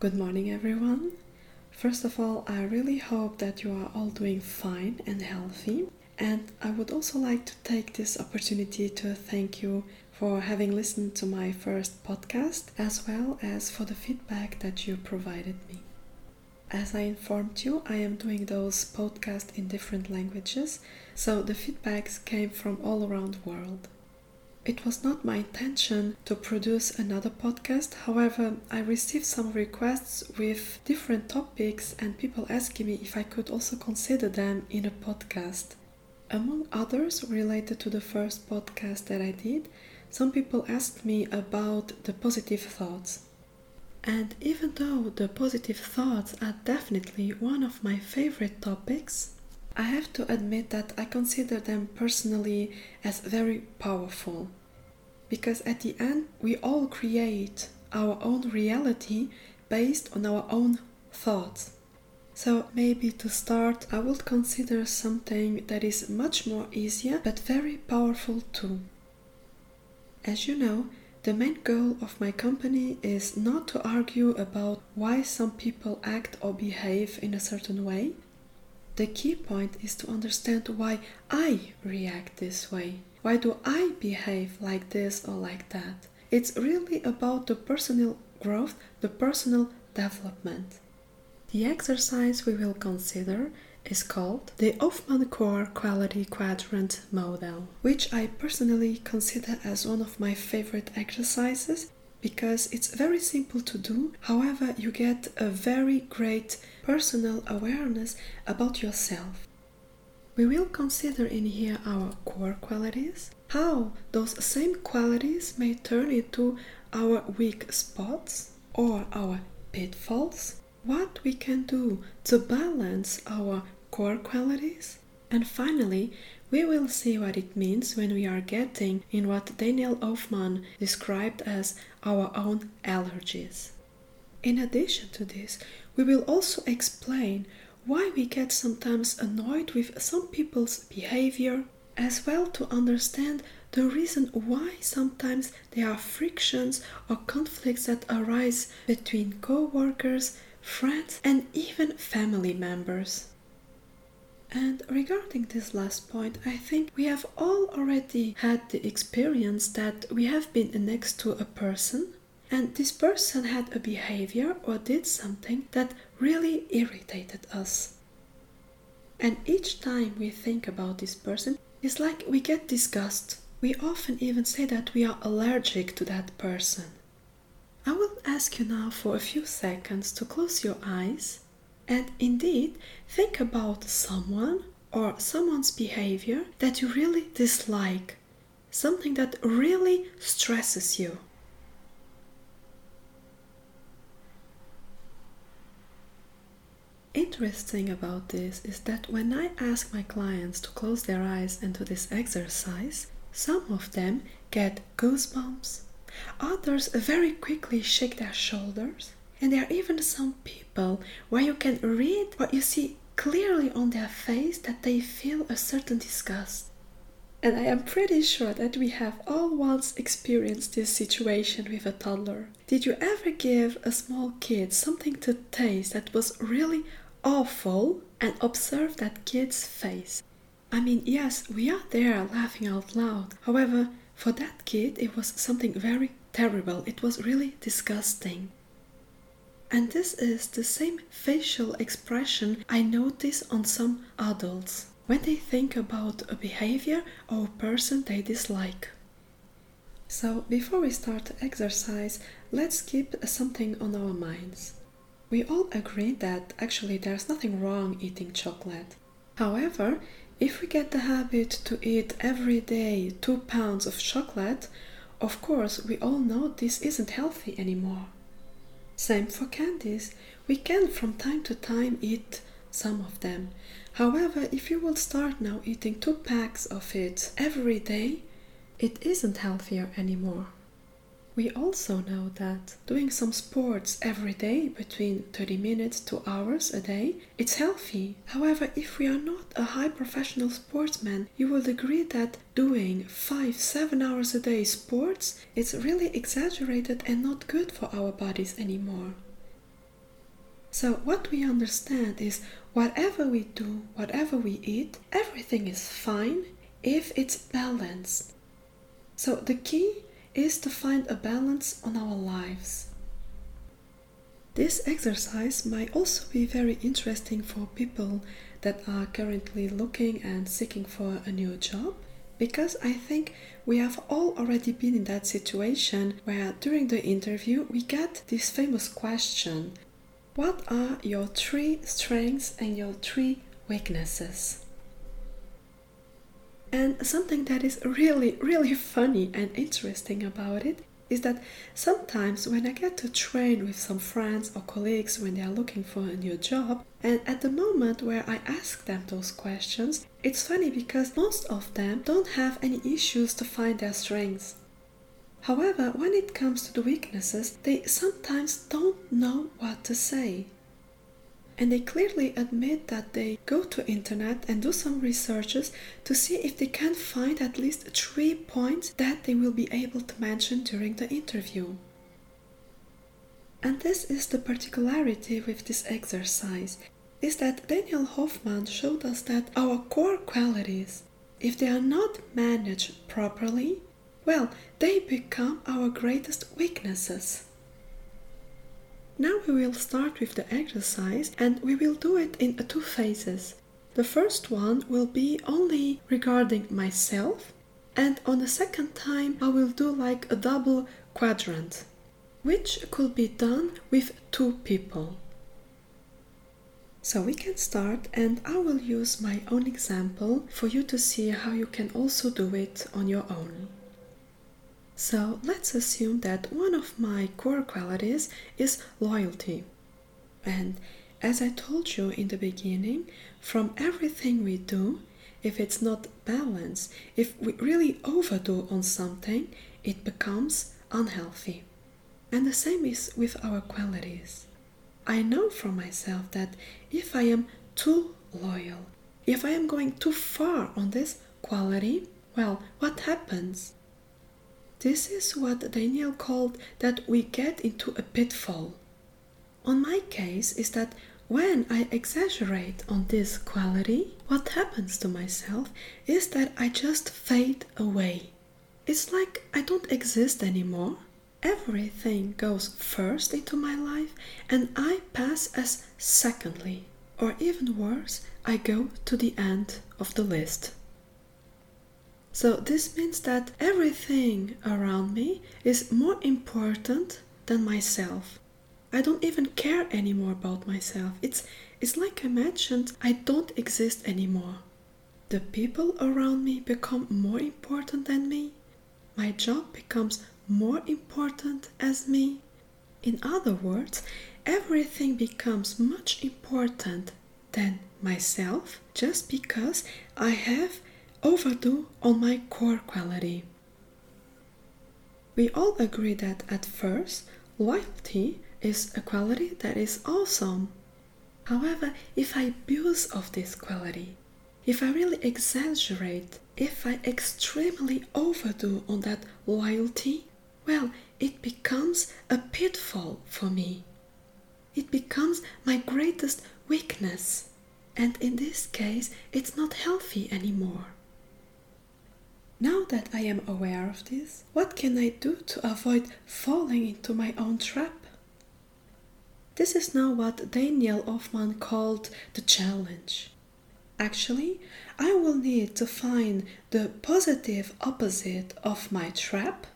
Good morning, everyone. First of all, I really hope that you are all doing fine and healthy. And I would also like to take this opportunity to thank you for having listened to my first podcast as well as for the feedback that you provided me. As I informed you, I am doing those podcasts in different languages, so the feedbacks came from all around the world. It was not my intention to produce another podcast, however, I received some requests with different topics and people asking me if I could also consider them in a podcast. Among others, related to the first podcast that I did, some people asked me about the positive thoughts. And even though the positive thoughts are definitely one of my favorite topics, I have to admit that I consider them personally as very powerful. Because at the end, we all create our own reality based on our own thoughts. So, maybe to start, I would consider something that is much more easier but very powerful too. As you know, the main goal of my company is not to argue about why some people act or behave in a certain way, the key point is to understand why I react this way. Why do I behave like this or like that? It's really about the personal growth, the personal development. The exercise we will consider is called the Ofman Core Quality Quadrant Model, which I personally consider as one of my favorite exercises because it's very simple to do. However, you get a very great personal awareness about yourself. We will consider in here our core qualities, how those same qualities may turn into our weak spots or our pitfalls, what we can do to balance our core qualities, and finally, we will see what it means when we are getting in what Daniel Ofman described as our own allergies. In addition to this, we will also explain why we get sometimes annoyed with some people's behavior, as well to understand the reason why sometimes there are frictions or conflicts that arise between co workers, friends, and even family members. And regarding this last point, I think we have all already had the experience that we have been next to a person and this person had a behavior or did something that really irritated us. And each time we think about this person, it's like we get disgust. We often even say that we are allergic to that person. I will ask you now for a few seconds to close your eyes and indeed think about someone or someone's behavior that you really dislike, something that really stresses you. Interesting about this is that when I ask my clients to close their eyes and do this exercise, some of them get goosebumps, others very quickly shake their shoulders, and there are even some people where you can read what you see clearly on their face that they feel a certain disgust. And I am pretty sure that we have all once experienced this situation with a toddler. Did you ever give a small kid something to taste that was really awful and observe that kid's face? I mean, yes, we are there laughing out loud. However, for that kid, it was something very terrible. It was really disgusting. And this is the same facial expression I notice on some adults when they think about a behavior or a person they dislike. So, before we start the exercise, let's keep something on our minds. We all agree that actually there's nothing wrong eating chocolate. However, if we get the habit to eat every day two pounds of chocolate, of course we all know this isn't healthy anymore. Same for candies. We can from time to time eat some of them. However, if you will start now eating two packs of it every day, it isn't healthier anymore. We also know that doing some sports every day between 30 minutes to hours a day, it's healthy. However, if we are not a high professional sportsman, you will agree that doing 5 7 hours a day sports it's really exaggerated and not good for our bodies anymore. So, what we understand is whatever we do, whatever we eat, everything is fine if it's balanced. So, the key is to find a balance on our lives. This exercise might also be very interesting for people that are currently looking and seeking for a new job because I think we have all already been in that situation where during the interview we get this famous question What are your three strengths and your three weaknesses? And something that is really, really funny and interesting about it is that sometimes when I get to train with some friends or colleagues when they are looking for a new job, and at the moment where I ask them those questions, it's funny because most of them don't have any issues to find their strengths. However, when it comes to the weaknesses, they sometimes don't know what to say and they clearly admit that they go to internet and do some researches to see if they can find at least three points that they will be able to mention during the interview. And this is the particularity with this exercise is that Daniel Ofman showed us that our core qualities, if they are not managed properly, well, they become our greatest weaknesses. Now we will start with the exercise and we will do it in two phases. The first one will be only regarding myself and on the second time I will do like a double quadrant which could be done with two people. So we can start and I will use my own example for you to see how you can also do it on your own. So let's assume that one of my core qualities is loyalty. And as I told you in the beginning, from everything we do, if it's not balanced, if we really overdo on something, it becomes unhealthy. And the same is with our qualities. I know for myself that if I am too loyal, if I am going too far on this quality, well, what happens? This is what Daniel called that we get into a pitfall. On my case is that when I exaggerate on this quality, what happens to myself is that I just fade away. It's like I don't exist anymore. Everything goes first into my life and I pass as secondly. Or even worse, I go to the end of the list. So this means that everything around me is more important than myself. I don't even care anymore about myself. It's it's like I mentioned, I don't exist anymore. The people around me become more important than me. My job becomes more important as me. In other words, everything becomes much important than myself just because I have overdo on my core quality. We all agree that at first, loyalty is a quality that is awesome. However, if I abuse of this quality, if I really exaggerate, if I extremely overdo on that loyalty, well, it becomes a pitfall for me. It becomes my greatest weakness. And in this case, it's not healthy anymore. Now that I am aware of this, what can I do to avoid falling into my own trap? This is now what Daniel Ofman called the challenge. Actually, I will need to find the positive opposite of my trap,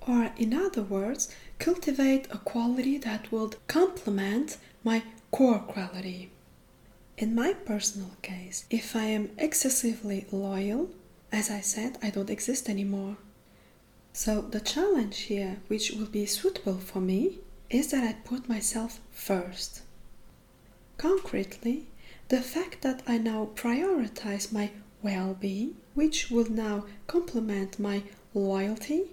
or in other words, cultivate a quality that will complement my core quality. In my personal case, if I am excessively loyal, as I said, I don't exist anymore. So the challenge here, which will be suitable for me, is that I put myself first. Concretely, the fact that I now prioritize my well being, which will now complement my loyalty,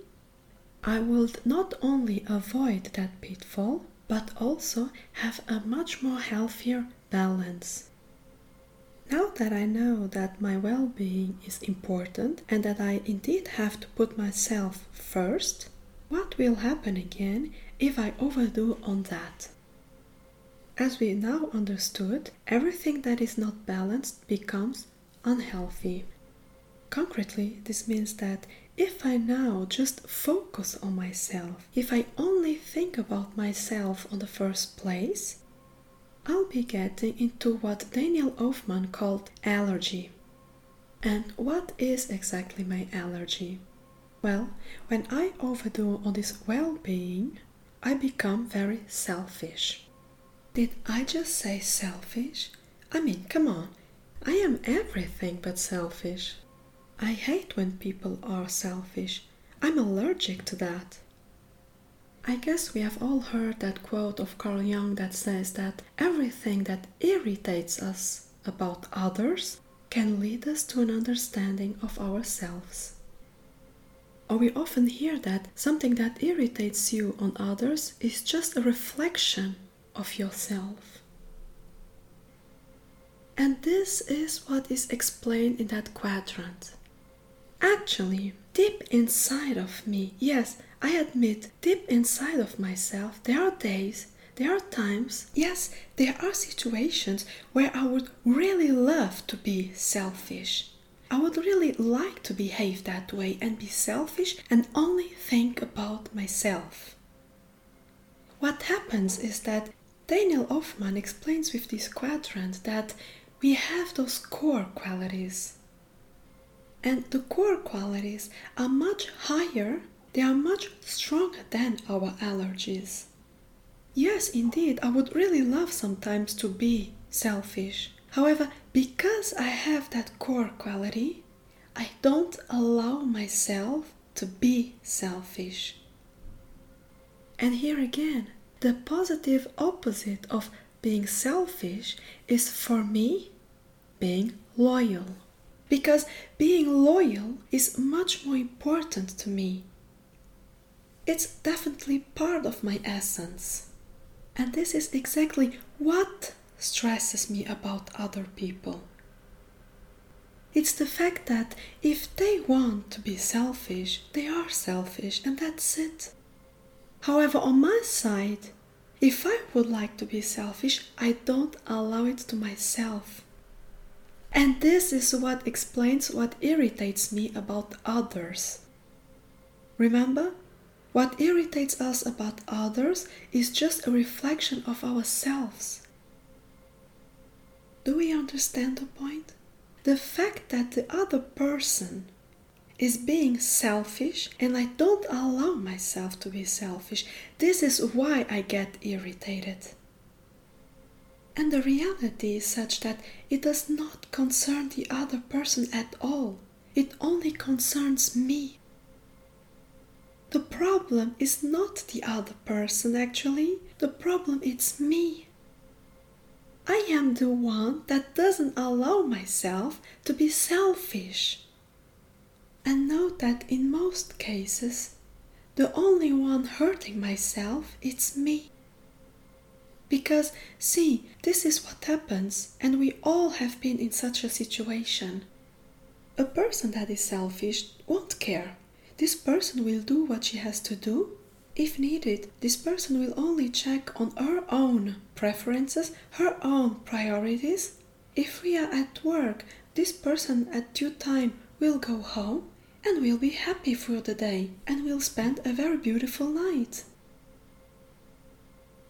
I will not only avoid that pitfall, but also have a much more healthier balance. Now that I know that my well being is important and that I indeed have to put myself first, what will happen again if I overdo on that? as we now understood, everything that is not balanced becomes unhealthy. Concretely, this means that if I now just focus on myself, if I only think about myself on the first place, I'll be getting into what Daniel Ofman called allergy. And what is exactly my allergy? Well, when I overdo on this well being, I become very selfish. Did I just say selfish? I mean, come on, I am everything but selfish. I hate when people are selfish. I'm allergic to that. I guess we have all heard that quote of Carl Jung that says that everything that irritates us about others can lead us to an understanding of ourselves. Or we often hear that something that irritates you on others is just a reflection of yourself. And this is what is explained in that quadrant. Actually, deep inside of me, yes, I admit, deep inside of myself, there are days, there are times, yes, there are situations where I would really love to be selfish. I would really like to behave that way and be selfish and only think about myself. What happens is that Daniel Ofman explains with this quadrant that we have those core qualities and the core qualities are much higher, they are much stronger than our allergies. Yes, indeed, I would really love sometimes to be selfish. However, because I have that core quality, I don't allow myself to be selfish. And here again, the positive opposite of being selfish is for me being loyal because being loyal is much more important to me. It's definitely part of my essence. And this is exactly what stresses me about other people. It's the fact that if they want to be selfish, they are selfish, and that's it. However, on my side, if I would like to be selfish, I don't allow it to myself. And this is what explains what irritates me about others. Remember, what irritates us about others is just a reflection of ourselves. Do we understand the point? The fact that the other person is being selfish and I don't allow myself to be selfish, this is why I get irritated. And the reality is such that it does not concern the other person at all. It only concerns me. The problem is not the other person actually, the problem is me. I am the one that doesn't allow myself to be selfish. And note that in most cases, the only one hurting myself is me. Because, see, this is what happens, and we all have been in such a situation. A person that is selfish won't care. This person will do what she has to do. If needed, this person will only check on her own preferences, her own priorities. If we are at work, this person at due time will go home and will be happy for the day and will spend a very beautiful night.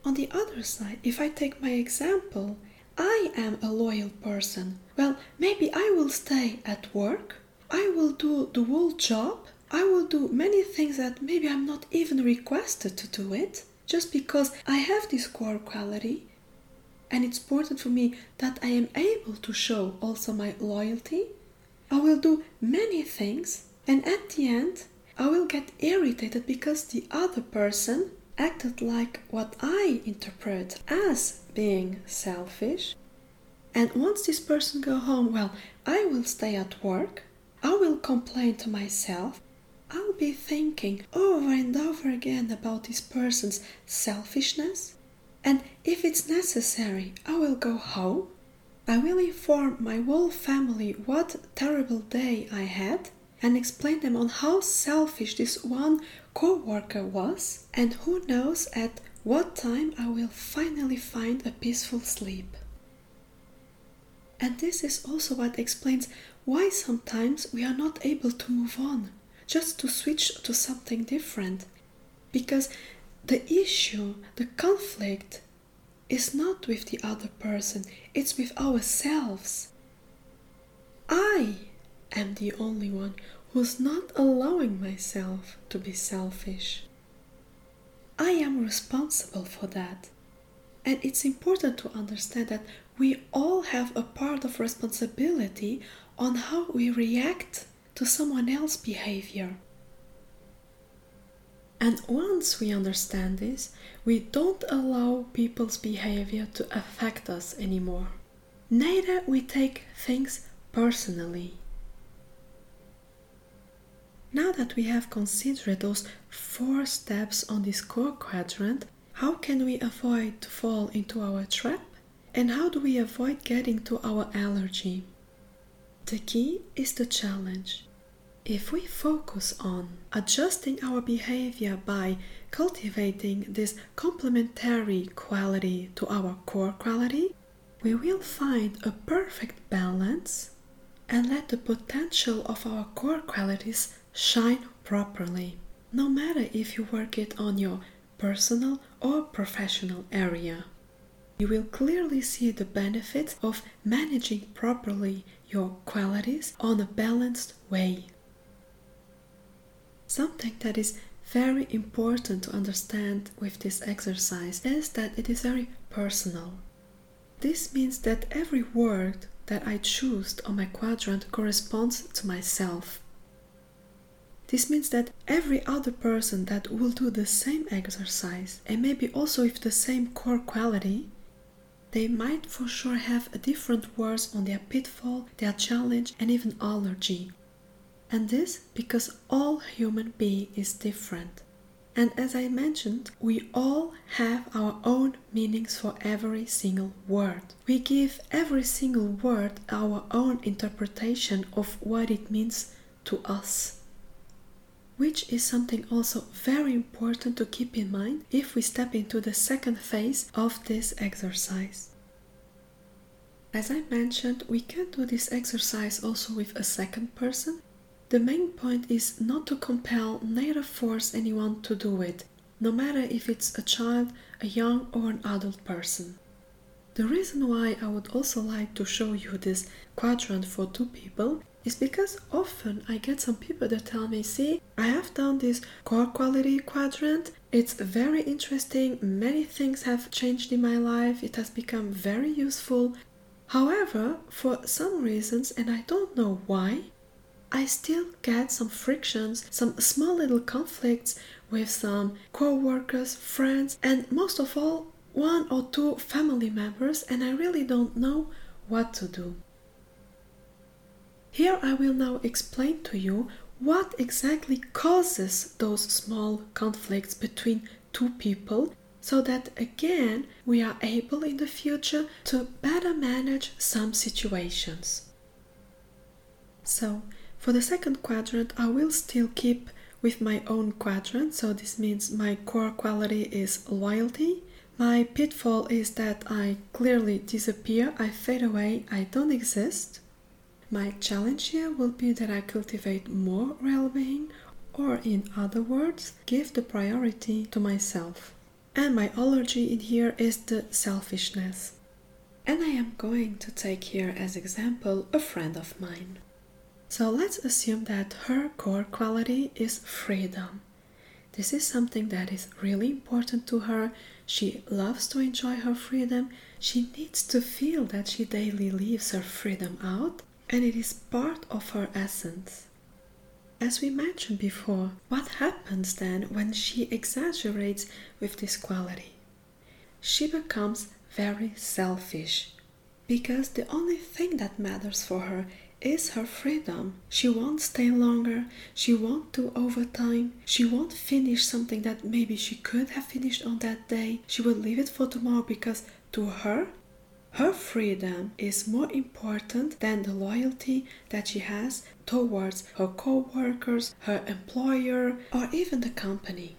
On the other side, if I take my example, I am a loyal person. Well, maybe I will stay at work, I will do the whole job, I will do many things that maybe I'm not even requested to do it, just because I have this core quality. And it's important for me that I am able to show also my loyalty. I will do many things, and at the end, I will get irritated because the other person acted like what I interpret as being selfish. And once this person go home, well, I will stay at work. I will complain to myself. I'll be thinking over and over again about this person's selfishness. And if it's necessary, I will go home. I will inform my whole family what terrible day I had and explain them on how selfish this one co-worker was and who knows at what time I will finally find a peaceful sleep. And this is also what explains why sometimes we are not able to move on, just to switch to something different. Because the issue, the conflict, is not with the other person, it's with ourselves. I am the only one who's not allowing myself to be selfish. I am responsible for that. And it's important to understand that we all have a part of responsibility on how we react to someone else's behavior. And once we understand this, we don't allow people's behavior to affect us anymore. Neither we take things personally. Now that we have considered those four steps on this core quadrant, how can we avoid to fall into our trap? And how do we avoid getting to our allergy? The key is the challenge. If we focus on adjusting our behavior by cultivating this complementary quality to our core quality, we will find a perfect balance and let the potential of our core qualities shine properly, no matter if you work it on your personal or professional area. You will clearly see the benefits of managing properly your qualities on a balanced way. Something that is very important to understand with this exercise is that it is very personal. This means that every word that I choose on my quadrant corresponds to myself. This means that every other person that will do the same exercise and maybe also with the same core quality, they might for sure have a different words on their pitfall, their challenge, and even allergy. And this because all human being is different. And as I mentioned, we all have our own meanings for every single word. We give every single word our own interpretation of what it means to us which is something also very important to keep in mind if we step into the second phase of this exercise. As I mentioned, we can do this exercise also with a second person. The main point is not to compel, neither force anyone to do it, no matter if it's a child, a young, or an adult person. The reason why I would also like to show you this quadrant for two people is because often I get some people that tell me, see, I have done this core quality quadrant. It's very interesting. Many things have changed in my life. It has become very useful. However, for some reasons, and I don't know why, I still get some frictions, some small little conflicts with some co workers, friends, and most of all, one or two family members, and I really don't know what to do. Here I will now explain to you what exactly causes those small conflicts between two people so that again we are able in the future to better manage some situations. So, for the second quadrant, I will still keep with my own quadrant, so this means my core quality is loyalty. My pitfall is that I clearly disappear, I fade away, I don't exist. My challenge here will be that I cultivate more well being, or in other words, give the priority to myself. And my allergy in here is the selfishness. And I am going to take here as example a friend of mine. So let's assume that her core quality is freedom. This is something that is really important to her. She loves to enjoy her freedom. She needs to feel that she daily lives her freedom out and it is part of her essence. As we mentioned before, what happens then when she exaggerates with this quality? She becomes very selfish because the only thing that matters for her is her freedom. She won't stay longer, she won't do overtime, she won't finish something that maybe she could have finished on that day. She will leave it for tomorrow because to her her freedom is more important than the loyalty that she has towards her co workers, her employer, or even the company.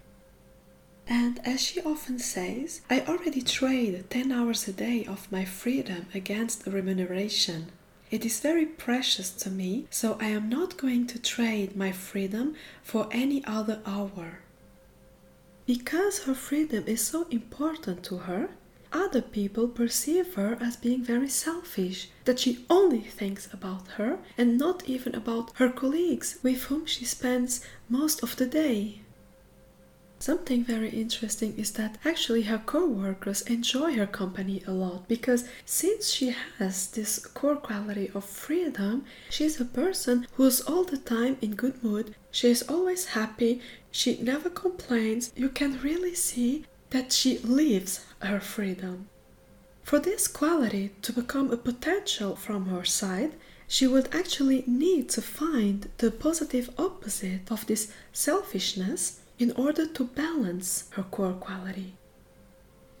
And as she often says, I already trade 10 hours a day of my freedom against remuneration. It is very precious to me, so I am not going to trade my freedom for any other hour. Because her freedom is so important to her, other people perceive her as being very selfish, that she only thinks about her and not even about her colleagues with whom she spends most of the day. Something very interesting is that actually her co-workers enjoy her company a lot because since she has this core quality of freedom, she's a person who's all the time in good mood. She is always happy. She never complains. You can really see that she lives her freedom. For this quality to become a potential from her side, she would actually need to find the positive opposite of this selfishness in order to balance her core quality.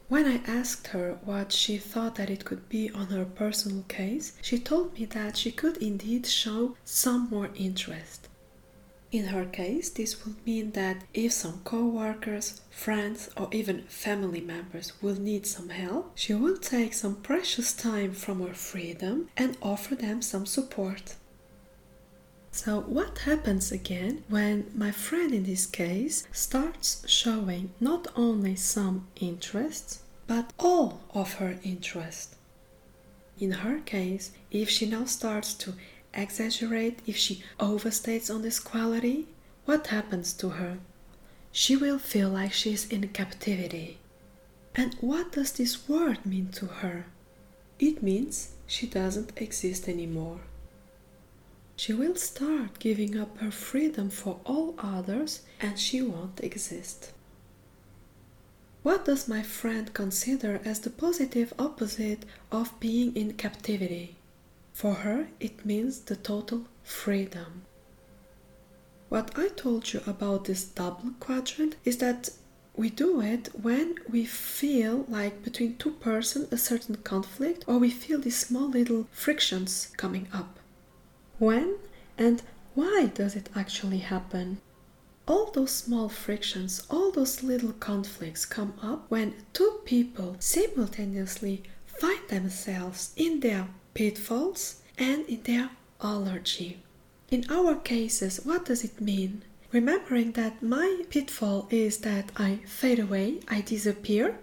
When I asked her what she thought that it could be on her personal case, she told me that she could indeed show some more interest. In her case, this would mean that if some co workers, friends, or even family members will need some help, she will take some precious time from her freedom and offer them some support. So, what happens again when my friend in this case starts showing not only some interest, but all of her interest? In her case, if she now starts to exaggerate, if she overstates on this quality, what happens to her? She will feel like she is in captivity. And what does this word mean to her? It means she doesn't exist anymore she will start giving up her freedom for all others and she won't exist. What does my friend consider as the positive opposite of being in captivity? For her, it means the total freedom. What I told you about this double quadrant is that we do it when we feel like between two persons a certain conflict or we feel these small little frictions coming up. When and why does it actually happen? All those small frictions, all those little conflicts come up when two people simultaneously find themselves in their pitfalls and in their allergy. In our cases, what does it mean? Remembering that my pitfall is that I fade away, I disappear.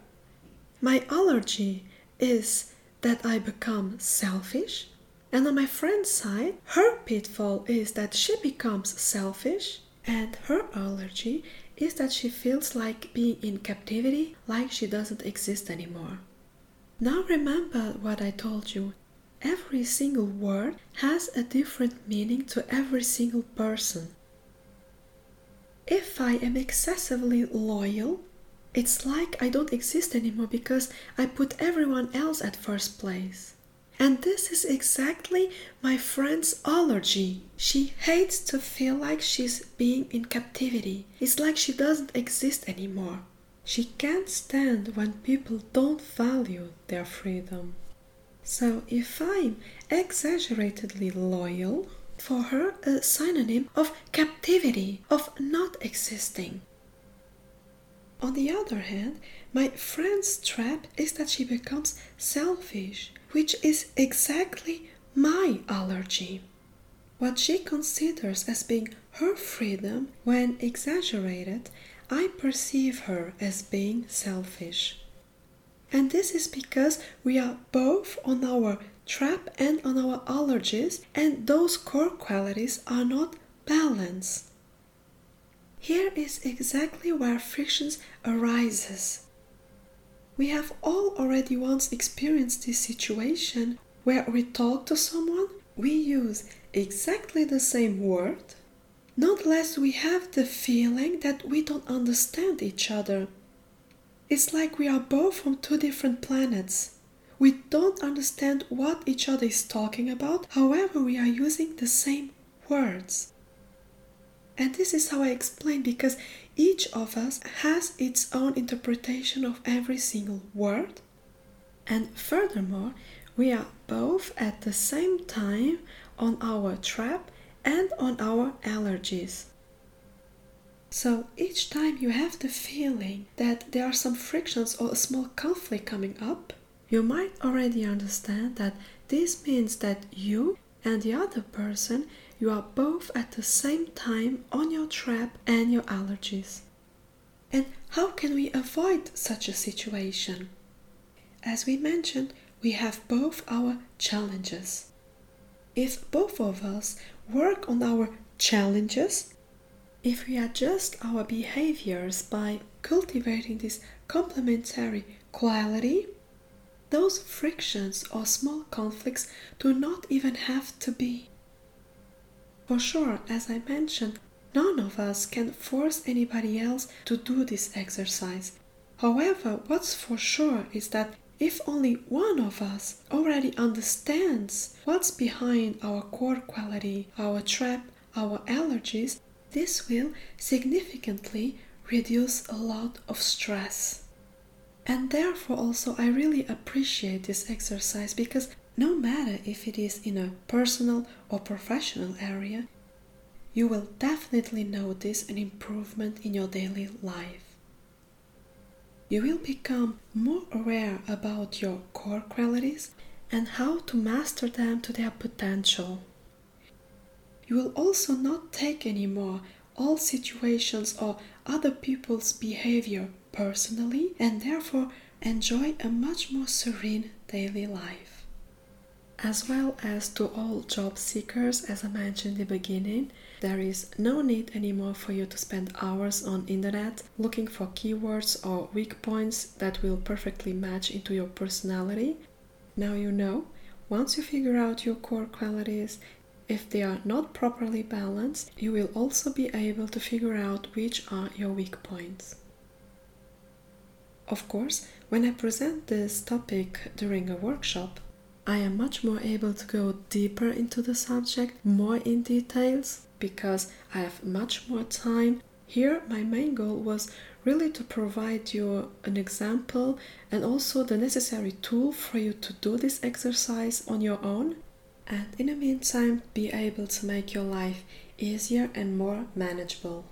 My allergy is that I become selfish. And on my friend's side, her pitfall is that she becomes selfish, and her allergy is that she feels like being in captivity, like she doesn't exist anymore. Now remember what I told you. Every single word has a different meaning to every single person. If I am excessively loyal, it's like I don't exist anymore because I put everyone else at first place. And this is exactly my friend's allergy. She hates to feel like she's being in captivity. It's like she doesn't exist anymore. She can't stand when people don't value their freedom. So if I'm exaggeratedly loyal, for her a synonym of captivity, of not existing. On the other hand, my friend's trap is that she becomes selfish which is exactly my allergy. What she considers as being her freedom, when exaggerated, I perceive her as being selfish. And this is because we are both on our trap and on our allergies, and those core qualities are not balanced. Here is exactly where frictions arises. We have all already once experienced this situation where we talk to someone, we use exactly the same word, nonetheless, we have the feeling that we don't understand each other. It's like we are both from two different planets. We don't understand what each other is talking about, however, we are using the same words. And this is how I explain because each of us has its own interpretation of every single word. And furthermore, we are both at the same time on our trap and on our allergies. So each time you have the feeling that there are some frictions or a small conflict coming up, you might already understand that this means that you and the other person you are both at the same time on your trap and your allergies. And how can we avoid such a situation? As we mentioned, we have both our challenges. If both of us work on our challenges, if we adjust our behaviors by cultivating this complementary quality, those frictions or small conflicts do not even have to be. For sure, as I mentioned, none of us can force anybody else to do this exercise. However, what's for sure is that if only one of us already understands what's behind our core quality, our trap, our allergies, this will significantly reduce a lot of stress. And therefore, also, I really appreciate this exercise because no matter if it is in a personal or professional area, you will definitely notice an improvement in your daily life. You will become more aware about your core qualities and how to master them to their potential. You will also not take anymore all situations or other people's behavior personally and therefore enjoy a much more serene daily life as well as to all job seekers as i mentioned in the beginning there is no need anymore for you to spend hours on internet looking for keywords or weak points that will perfectly match into your personality. Now you know. Once you figure out your core qualities if they are not properly balanced you will also be able to figure out which are your weak points. Of course when i present this topic during a workshop I am much more able to go deeper into the subject, more in details, because I have much more time. Here, my main goal was really to provide you an example and also the necessary tool for you to do this exercise on your own, and in the meantime, be able to make your life easier and more manageable.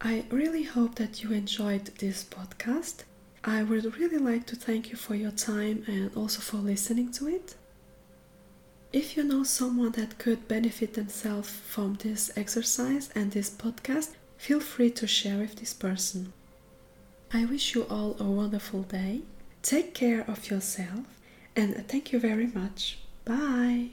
I really hope that you enjoyed this podcast. I would really like to thank you for your time and also for listening to it. If you know someone that could benefit themselves from this exercise and this podcast, feel free to share with this person. I wish you all a wonderful day. Take care of yourself and thank you very much. Bye.